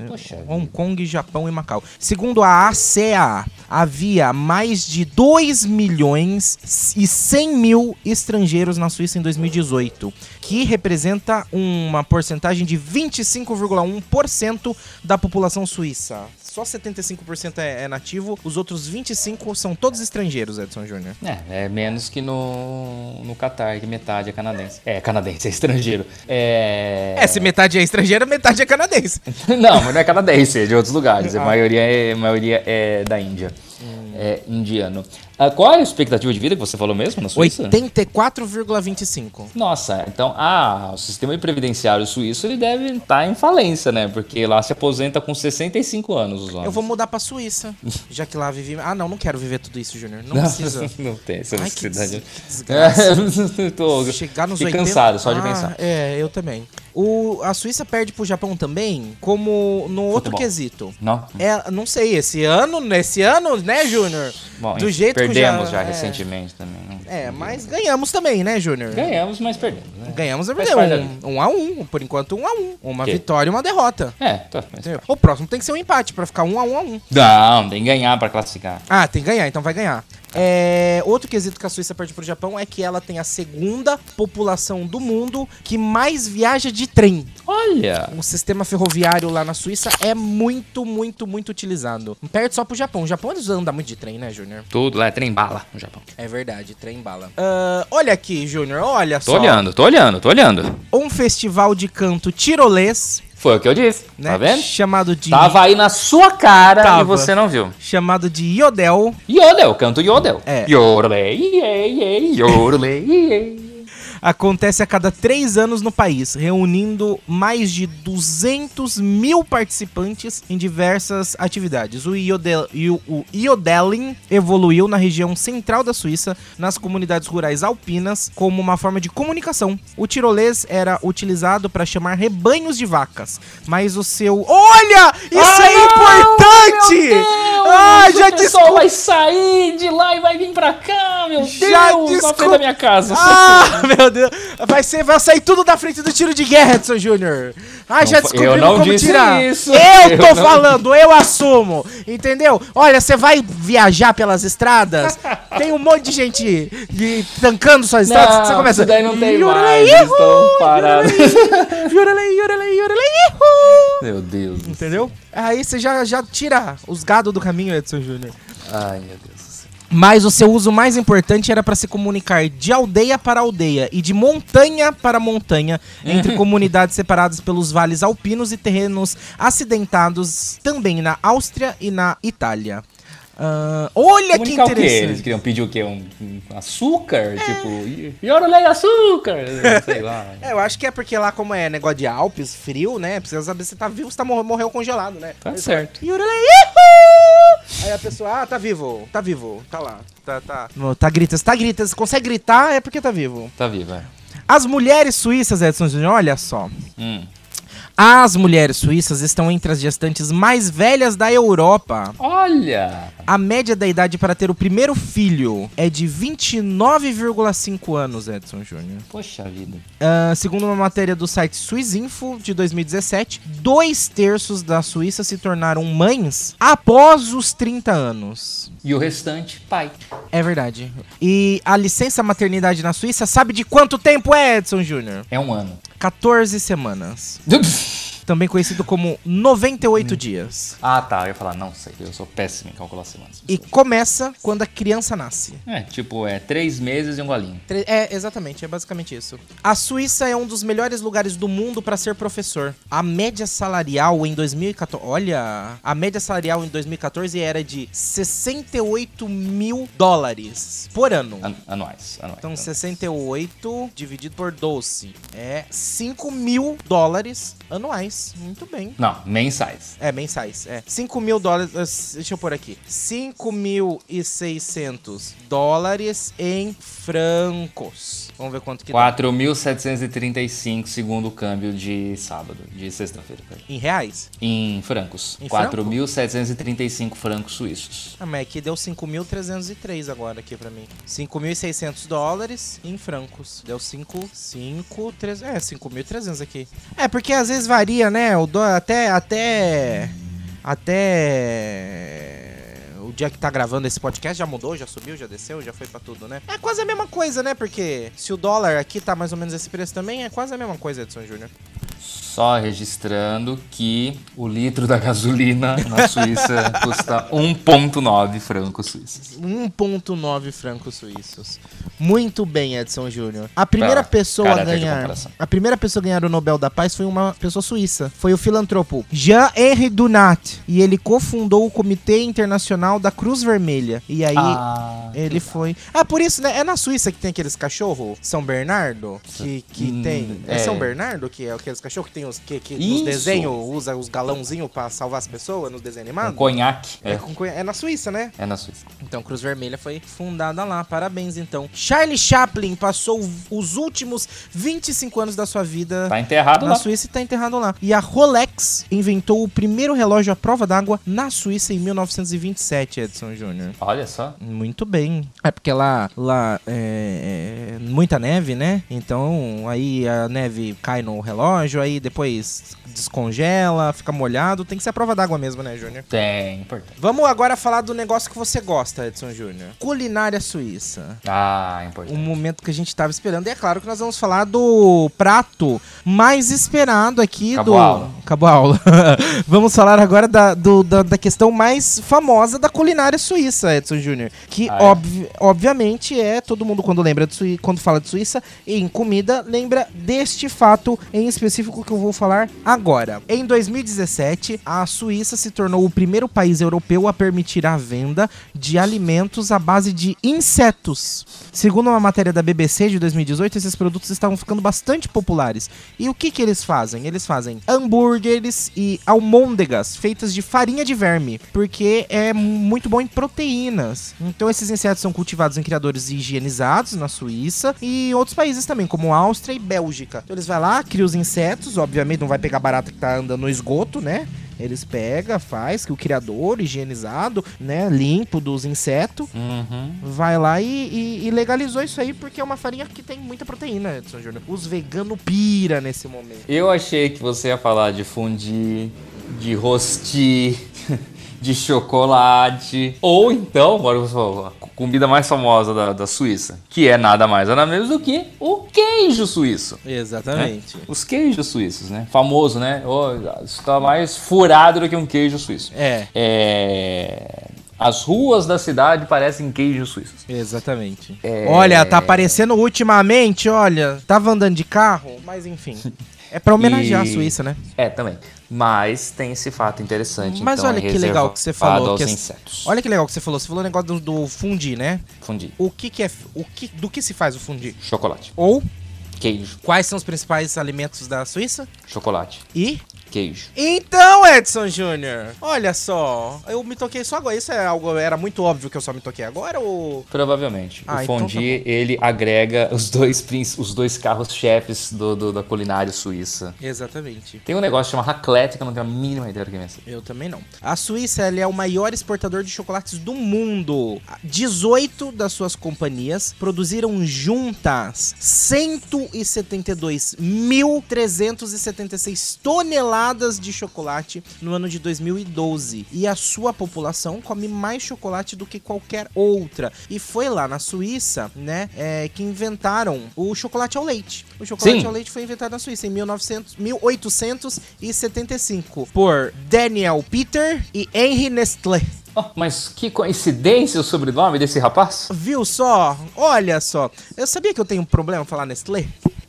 Poxa Hong Kong, Japão e Macau. Segundo a ASEA, havia mais de 2 milhões e 100 mil estrangeiros na Suíça em 2018, que representa uma porcentagem de 25,1% da população suíça. Só 75% é, é nativo, os outros 25% são todos estrangeiros, Edson Júnior. É, é menos que no, no Catar, que metade é canadense. É, canadense, é estrangeiro. É... É, se metade é estrangeira, metade é canadense. Não, mas não é canadense, é de outros lugares. A Ah. maioria é, a maioria é da Índia. É indiano. Ah, qual é a expectativa de vida que você falou mesmo na Suíça? 84,25. Nossa, então, ah, o sistema previdenciário suíço ele deve estar em falência, né? Porque lá se aposenta com 65 anos os homens. Eu vou mudar pra Suíça, já que lá vivi... Ah, não, não quero viver tudo isso, Júnior. Não precisa. não tem essa Ai, que, des... necessidade. que tô, Chegar nos fiquei 80... cansado só de Ah, pensar. É, eu também. O, a Suíça perde pro Japão também, como no outro Futebol. quesito. Não? É, não sei, esse ano, nesse ano, né, Júnior? Bom, Do jeito que perdemos já- já, é. recentemente também. não- É, mas ganhamos também, né, Júnior? Ganhamos, mas perdemos, né? Ganhamos é Faz verdade. parte Um, um a um, por enquanto um a um. Uma Que? vitória e uma derrota. É, tá. Mas... O próximo tem que ser um empate pra ficar um a um a um. Não, tem que ganhar pra classificar. Ah, tem que ganhar, então vai ganhar. É, outro quesito que a Suíça perde pro Japão é que ela tem a segunda população do mundo que mais viaja de trem. Olha! O sistema ferroviário lá na Suíça é muito, muito, muito utilizado. Perde só pro Japão. O Japão eles andam muito de trem, né, Júnior? Tudo lá é trem bala no Japão. É verdade, trem bala. Ah, olha aqui, Júnior, olha Tô só. olhando, tô olhando, tô olhando. Um festival de canto tirolês, Foi o que eu disse, né? tá vendo? Chamado de Tava aí na sua cara Tava. e você não viu. chamado de Yodel. Yodel, canto Yodel. É. Iê, iê, yodelei, iê. Acontece a cada três anos no país, reunindo mais de 200 mil participantes em diversas atividades. O, Iodel, o- Iodeling evoluiu na região central da Suíça, nas comunidades rurais alpinas, como uma forma de comunicação. O tirolês era utilizado para chamar rebanhos de vacas, mas o seu... Olha! Isso Ah, é importante! Ah, já o pessoal vai sair de lá e vai vir pra cá, meu Já Deus, na descob- frente da minha casa. Ah, meu Deus. Vai, ser, vai sair tudo da frente do tiro de guerra, Edson Júnior. Ah, já descobrimos não como disse tirar. isso. Eu Eu tô não- falando, eu assumo. Entendeu? Olha, você vai viajar pelas estradas, tem um monte de gente de- tancando suas estradas. Você começa. isso daí não tem "Yorelei, mais, estão parados." Yorelei, yorelei, ihu. Meu Deus. Entendeu? Aí você já, já tira os gados do caminho, Edson Júnior. Ai, meu Deus. Mas o seu uso mais importante era para se comunicar de aldeia para aldeia e de montanha para montanha, entre comunidades separadas pelos vales alpinos e terrenos acidentados também na Áustria e na Itália. Ah, olha que Comunicar quê? Eles interessante. queriam pedir o quê? Um, um açúcar? Tipo, Yorolei açúcar! Sei lá. É, eu acho que é porque lá, como é negócio de Alpes, frio, né? Precisa saber se tá vivo, se tá mor morreu congelado, né? Tá certo. Yurulei, ihu! Aí a pessoa, ah, tá vivo, tá vivo, tá lá, tá, tá. Não, Tá grita, tá grita, se consegue gritar é porque tá vivo. Tá vivo, é. As mulheres suíças, Edson Júnior, olha só. Hum. As mulheres suíças estão entre as gestantes mais velhas da Europa. Olha! A média da idade para ter o primeiro filho é de 29,5 anos, Edson Júnior. Poxa vida. Ah, segundo uma matéria do site Swissinfo de 2017, dois terços da Suíça se tornaram mães após os 30 anos. E o restante, pai. É verdade. E a licença maternidade na Suíça, sabe de quanto tempo é, Edson Júnior? É um ano. 14 semanas. Também conhecido como 98 dias. ah, tá. Eu ia falar, não sei. Eu sou péssimo em calcular semanas. E começa quando a criança nasce. É, tipo, é três meses e um golinho. É, exatamente, é basicamente isso. A Suíça é um dos melhores lugares do mundo para ser professor. A média salarial em 2014. Olha, a média salarial em 2014 era de 68 mil dólares por ano. An- anuais. anuais. Então, 68 dividido por 12 é 5 mil dólares anuais. Muito bem. Não, mensais. É, mensais. É. 5 mil dólares. eh, Deixa eu pôr aqui. 5.600 dólares em francos. Vamos ver quanto que dá. 4.735 segundo o câmbio de sábado, de sexta-feira. Em reais? Em francos. Em franco? 4.735 francos suíços. Ah, mas aqui deu 5.303 agora aqui pra mim. 5.600 dólares em francos. Deu 5, 5, 3, é, 5.300 aqui. É, porque às vezes varia, né? O dó até, até, até... O dia que tá gravando esse podcast já mudou, já subiu, já desceu, já foi pra tudo, né? É quase a mesma coisa, né? Porque se o dólar aqui tá mais ou menos esse preço também, é quase a mesma coisa, Edson Júnior. Só registrando que o litro da gasolina na Suíça custa 1,9 francos suíços. 1.9 francos suíços. Muito bem, Edson Júnior. A primeira Tá, pessoa a ganhar, a primeira pessoa a ganhar o Nobel da Paz foi uma pessoa suíça. Foi o filantropo Jean-Henri Dunat, e ele cofundou o Comitê Internacional da Cruz Vermelha. E aí Ah, ele foi. Ah, por isso, né? É na Suíça que tem aqueles cachorro São Bernardo que, que Hum, tem. É, é. São Bernardo que é aqueles cachorros que tem os que, que nos desenhos usa os galãozinhos pra salvar as pessoas nos desenhos um animados. conhaque. É, É, com é na Suíça, né? é na Suíça. Então, Cruz Vermelha foi fundada lá. Parabéns, então. Charlie Chaplin passou os últimos 25 anos da sua vida Tá enterrado na lá. Suíça e tá enterrado lá. E a Rolex inventou o primeiro relógio à prova d'água na Suíça em 1927, Edson Júnior. Olha só. Muito bem. É porque lá, lá é, é muita neve, né? Então aí a neve cai no relógio, aí depois descongela, fica molhado. Tem que ser a prova d'água mesmo, né, Júnior? Tem, importante. Vamos agora falar do negócio que você gosta, Edson Júnior. Culinária suíça. Ah, Um importante. momento que a gente tava esperando. E é claro que nós vamos falar do prato mais esperado aqui Acabou do. a aula. Acabou a aula. vamos falar agora da, do- da, da questão mais famosa da culinária suíça, Edson Júnior. Que, Ah, é? obvi- obviamente, é todo mundo quando lembra de Sui- quando fala de Suíça em comida, lembra deste fato em específico que eu vou falar agora. Em 2017, a Suíça se tornou o primeiro país europeu a permitir a venda de alimentos à base de insetos. Segundo uma matéria da BBC de 2018, esses produtos estavam ficando bastante populares. E o que que eles fazem? Eles fazem hambúrgueres e almôndegas feitas de farinha de verme, porque é muito bom em proteínas. Então esses insetos são cultivados em criadores higienizados na Suíça e outros países também, como Áustria e Bélgica. Então eles vão lá, criam os insetos, obviamente não vai pegar barata que tá andando no esgoto, né? Eles pegam, faz que o criador higienizado, né, limpo dos insetos, Uhum. vai lá e, e- e legalizou isso aí porque é uma farinha que tem muita proteína, Edson Júnior. Os veganos pira nesse momento. Eu achei que você ia falar de fundi, de rosti, de chocolate. Ou então, agora você falou, a comida mais famosa da, da Suíça, que é nada mais nada menos do que o queijo suíço. Exatamente. Os queijos suíços, né? Famoso, né? Oh, isso tá mais furado do que um queijo suíço. É. É, As ruas da cidade parecem queijos suíços. Exatamente. É. Olha, tá aparecendo ultimamente, olha, tava andando de carro, mas enfim. É pra homenagear E- a Suíça, né? É, também. Mas tem esse fato interessante. Mas então, olha que legal que você falou. que insetos. Olha que legal que você falou. Você falou o negócio do, do fundi, né? Fundi. O que que é. O que, do que se faz o fundi? Chocolate. Ou Queijo. quais são os principais alimentos da Suíça? Chocolate. E. Queijo. Então, Edson Júnior, olha só, eu me toquei só agora. Isso é algo, era muito óbvio que eu só me toquei agora ou. Provavelmente. Ah, o então fondue, tá bom. ele agrega os dois, princ- os dois carros-chefes do, do- da culinária suíça. Exatamente. Tem um negócio chamado raclette, que eu não tenho a mínima ideia do que é isso. Eu também não. A Suíça é o maior exportador de chocolates do mundo. 18 das suas companhias produziram juntas 172.376 toneladas de chocolate no ano de 2012. E a sua população come mais chocolate do que qualquer outra. E foi lá na Suíça, né, é, que inventaram o chocolate ao leite. O chocolate Sim. ao leite foi inventado na Suíça em 1900, 1875 por Daniel Peter e Henry Nestlé. Oh, mas que coincidência o sobrenome desse rapaz? Viu só? Olha só. Eu sabia que eu tenho um problema em falar Nestlé?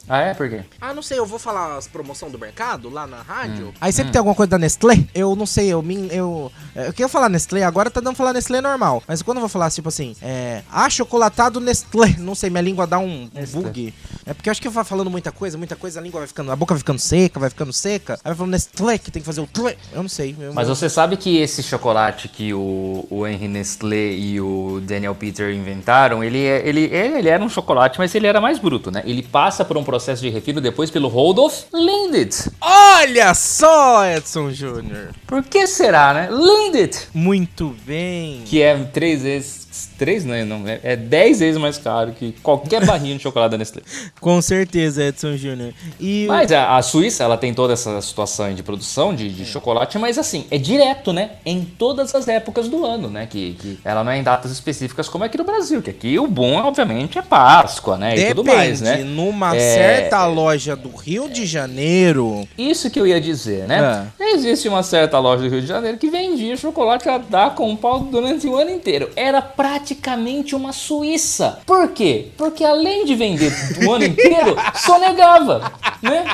Ah, é? Por quê? Ah, não sei, eu vou falar as promoções do mercado lá na rádio. Aí sempre tem alguma coisa da Nestlé. Eu não sei, eu me. Eu, eu queria falar Nestlé, agora tá dando pra falar Nestlé normal. Mas quando eu vou falar, tipo assim, é. Achocolatado Nestlé. Não sei, minha língua dá um, Nestlé. bug. É porque eu acho que eu vou falando muita coisa, muita coisa, a língua vai ficando. A boca vai ficando seca, vai ficando seca. Aí vai falando Nestlé, que tem que fazer o tlé. Eu não sei. Eu, Mas você sabe que esse chocolate que o, o Henry Nestlé e o Daniel Peter inventaram, ele, é- ele, ele era um chocolate, mas ele era mais bruto, né? Ele passa por um processo de refino depois pelo Rudolf Lindt. Olha só, Edson Júnior. Por que será, né? Lindt! Muito bem. Que é três vezes... Três, né? Não, é, é dez vezes mais caro que qualquer barrinha de chocolate da Nestlé. Com certeza, Edson Júnior. E. Mas a, a Suíça, ela tem toda essa situação de produção de, de chocolate, mas assim, é direto, né? Em todas as épocas do ano, né? Que, que ela não é em datas específicas como aqui no Brasil, que aqui o bom, obviamente, é Páscoa, né? E Depende, tudo mais, né? numa É- certa loja do Rio de Janeiro. Isso que eu ia dizer, né? É. Existe uma certa loja do Rio de Janeiro que vendia chocolate a dar com pau durante o ano inteiro. Era praticamente uma Suíça. Por quê? Porque além de vender o ano inteiro, sonegava, né?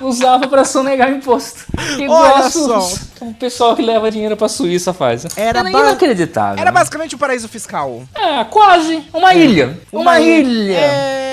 Usava pra sonegar imposto. Igual Olha só. o pessoal que leva dinheiro pra Suíça faz. né? Era Era inacreditável. Era né? basicamente um paraíso fiscal. É, quase. Uma ilha. Uma, ilha. É,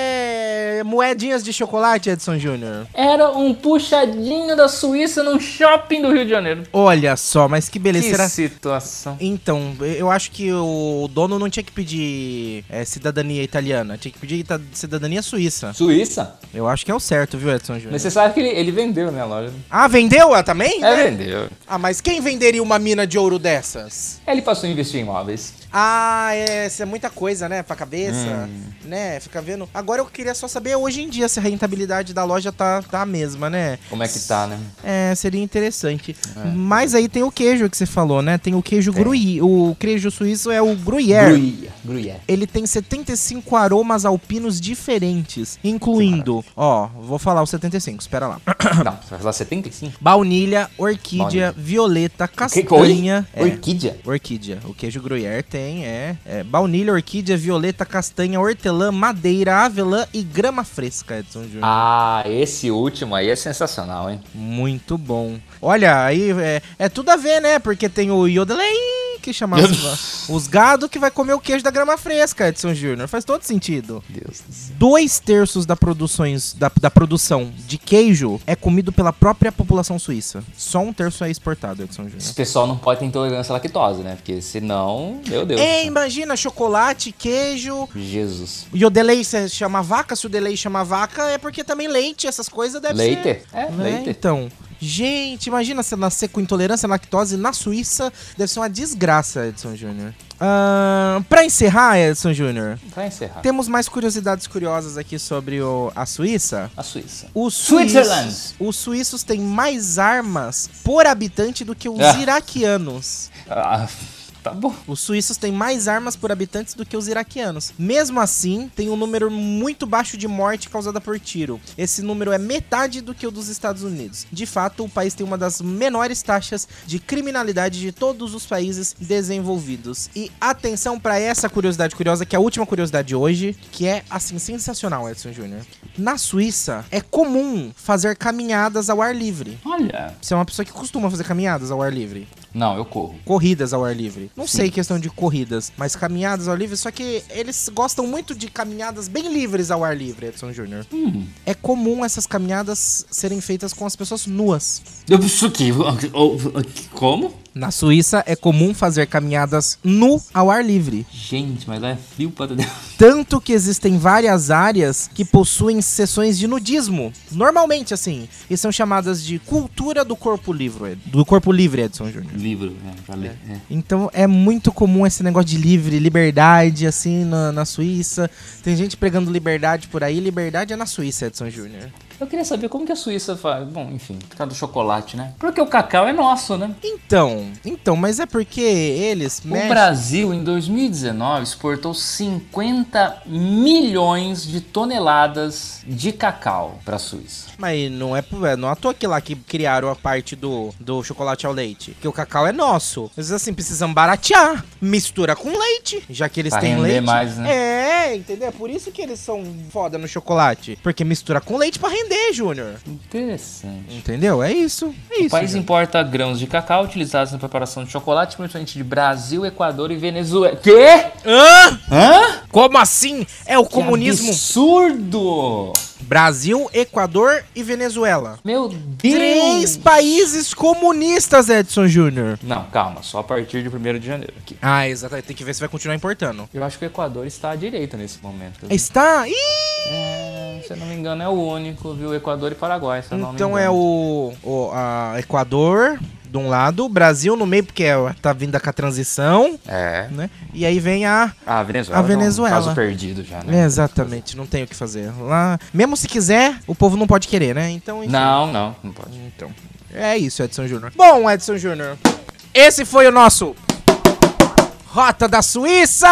moedinhas de chocolate, Edson Júnior. Era um puxadinho da Suíça num shopping do Rio de Janeiro. Olha só, mas que beleza. Que Será- situação. Então, eu acho que o dono não tinha que pedir é, cidadania italiana, tinha que pedir cidadania suíça. Suíça? Eu acho que é o certo, viu, Edson Júnior? Mas você sabe que ele, ele vendeu, né, a loja? Ah, vendeu ela também? É, né? vendeu. Ah, mas quem venderia uma mina de ouro dessas? Ele passou a investir em imóveis. Ah, é, isso é muita coisa, né, pra cabeça, Hum. né, fica vendo. Agora eu queria só saber hoje em dia se a rentabilidade da loja tá, tá a mesma, né? Como é que tá, né? É, seria interessante. Mas aí tem o queijo que você falou, né? Tem o queijo gruyère. O queijo suíço é o gruyère. Gruyère. Ele tem 75 aromas alpinos diferentes, incluindo, ó, vou falar os 75, espera lá. Não, você vai falar 75? Baunilha, orquídea, violeta, Que castanha. É, Orquídea? Orquídea. O queijo gruyère tem, é, é baunilha, orquídea, violeta, castanha, hortelã, madeira, avelã e grama fresca, Edson Júnior. Ah, esse último aí é sensacional, hein? Muito bom. Olha, aí é, é tudo a ver, né? Porque tem o Yodelei, que chama as- os gado que vai comer o queijo da grama fresca, Edson Júnior. Faz todo sentido. Deus. Dois terços da, produções, da, da produção de queijo é comido pela própria população suíça. Só um terço é exportado, Edson Júnior. Esse pessoal não pode ter intolerância à lactose, né? Porque senão, meu Deus. É, imagina, chocolate, queijo. Jesus. E o delay se chama vaca, se o delay chama vaca, é porque também leite, essas coisas devem Leite? ser. É, Né? leite. Então, Gente, imagina você nascer com intolerância à lactose na Suíça. Deve ser uma desgraça, Edson Júnior. Ahn, pra encerrar, Edson Júnior, Pra encerrar. temos mais curiosidades curiosas aqui sobre o- a Suíça. A Suíça. Os Switzerland. suíços, os suíços têm mais armas por habitante do que os Ah. iraquianos. Ah, tá bom. Os suíços têm mais armas por habitantes do que os iraquianos. Mesmo assim, tem um número muito baixo de morte causada por tiro. Esse número é metade do que o dos Estados Unidos. De fato, o país tem uma das menores taxas de criminalidade de todos os países desenvolvidos. E atenção para essa curiosidade curiosa, que é a última curiosidade de hoje, que é assim sensacional, Edson Júnior. Na Suíça, é comum fazer caminhadas ao ar livre. Olha. Você é uma pessoa que costuma fazer caminhadas ao ar livre Não, eu corro. corridas ao ar livre. Não Sim. sei questão de corridas, mas caminhadas ao ar livre, só que eles gostam muito de caminhadas bem livres ao ar livre, Edson Júnior. Hum. É comum essas caminhadas serem feitas com as pessoas nuas. Eu- Isso aqui. Como? Na Suíça é comum fazer caminhadas nu ao ar livre. Gente, mas lá é frio pra Deus. Tanto que existem várias áreas que possuem sessões de nudismo. Normalmente, assim. E são chamadas de cultura do corpo livre. Do corpo livre, Edson Júnior. Livro, é, pra ler. É. Então é muito comum esse negócio de livre, liberdade, assim, na, na Suíça. Tem gente pregando liberdade por aí. Liberdade é na Suíça, Edson Júnior. Eu queria saber como que a Suíça faz. Bom, enfim, por causa do chocolate, né? Porque o cacau é nosso, né? Então, então, mas é porque eles O mexem... Brasil, em 2019, exportou 50 milhões de toneladas de cacau para a Suíça. Mas não é, é não é à toa que lá que criaram a parte do, do chocolate ao leite. Que o cacau é nosso. Mas assim, precisam baratear. Mistura com leite, já que eles Pra têm leite. mais, né? É, entendeu? É por isso que eles são foda no chocolate. Porque mistura com leite pra render, Júnior. Interessante. Entendeu? É isso. É isso. O país Júnior. importa grãos de cacau utilizados na preparação de chocolate, principalmente de Brasil, Equador e Venezuela. Quê? Hã? Hã? Como assim? É o Que comunismo. absurdo! Brasil, Equador e Venezuela. Meu Deus! Três países comunistas, Edson Júnior. Não, calma, só a partir de 1 de janeiro aqui. Ah, exatamente. Tem que ver se vai continuar importando. Eu acho que o Equador está à direita nesse momento. viu? Está. Ih! É, se eu não me engano, é o único, viu? Equador e Paraguai, se eu não me Então engano. é o, o a Equador de um lado, Brasil no meio, porque é- tá vindo com a transição, É. né? E aí vem a. A Venezuela. A Venezuela. É um caso perdido já, É, né? exatamente, não tem o que fazer. Lá, mesmo se quiser, o povo não pode querer, né? Então, enfim. Não, não, não pode. Então, é isso, Edson Júnior. Bom, Edson Júnior, esse foi o nosso Rota da Suíça!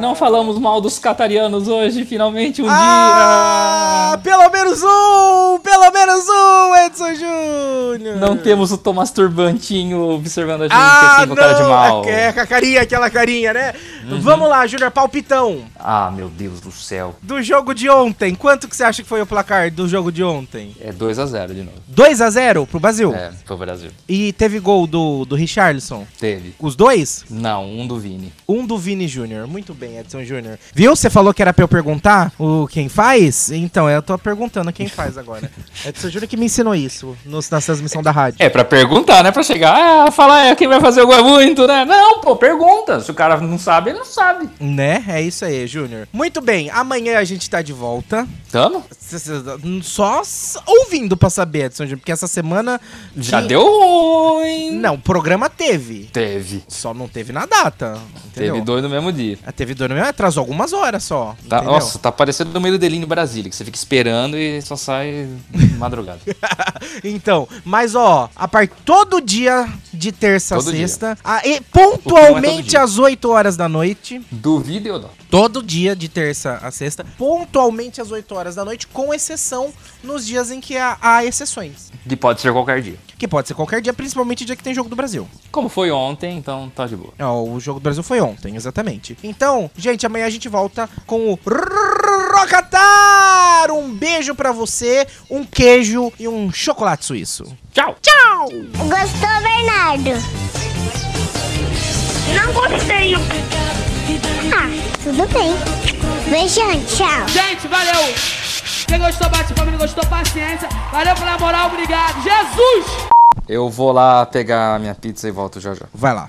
Não falamos mal dos catarianos hoje, finalmente um Ah, dia. pelo menos um! Pelo menos um, Edson Júnior! Não temos o Thomas Turbantinho observando a gente Ah, assim com cara de mal. não! É, com a carinha, aquela carinha, né? Uhum. Vamos lá, Júnior, palpitão. Ah, meu Deus do céu. Do jogo de ontem, quanto que você acha que foi o placar do jogo de ontem? É 2x0 de novo. 2 a 0 pro Brasil. É, pro Brasil. E teve gol do, do Richarlison? Teve. Os dois? Não, um do Vini. Um do Vini Júnior. Muito bem, Edson Júnior. Viu? Você falou que era pra eu perguntar o quem faz? Então, eu tô perguntando quem faz agora. Edson Júnior que me ensinou isso nos, nas transmissões da rádio. É pra perguntar, né? Pra chegar, ah, falar é, quem vai fazer o gol é muito, né? Não, pô, pergunta. Se o cara não sabe, ele não sabe. Né? É isso aí, Júnior. Muito bem, amanhã a gente tá de volta. Tamo? Só ouvindo pra saber, Edson Júnior, porque essa semana. Já deu ruim. Não, o programa teve. Teve. Só não teve na data. Entendeu? Teve dois no mesmo dia. Ah, Teve dois no mesmo. Atrasou algumas horas só. Tá- nossa, tá parecendo no meio do delírio Brasília, que você fica esperando e só sai madrugada. então, mas ó, a part... todo dia de terça a Todo dia. sexta, a- e não é pontualmente dia. às 8 horas da noite, Duvido eu dou. Todo dia de terça a sexta, pontualmente às 8 horas da noite, com exceção nos dias em que há, há exceções. Que pode ser qualquer dia. Que pode ser qualquer dia, principalmente dia que tem jogo do Brasil. Como foi ontem, então tá de boa. Ó, o jogo do Brasil foi ontem, exatamente. Então, gente, amanhã a gente volta com o Rocatar! Um beijo pra você, um queijo e um chocolate suíço. Tchau! Tchau! Gostou, Bernardo? Não gostei. Ah, tudo bem. Beijão, tchau. Gente, valeu! Quem gostou, bate palma, não gostou, paciência. Valeu pela moral, obrigado. Jesus! Eu vou lá pegar a minha pizza e volto já já. Vai lá.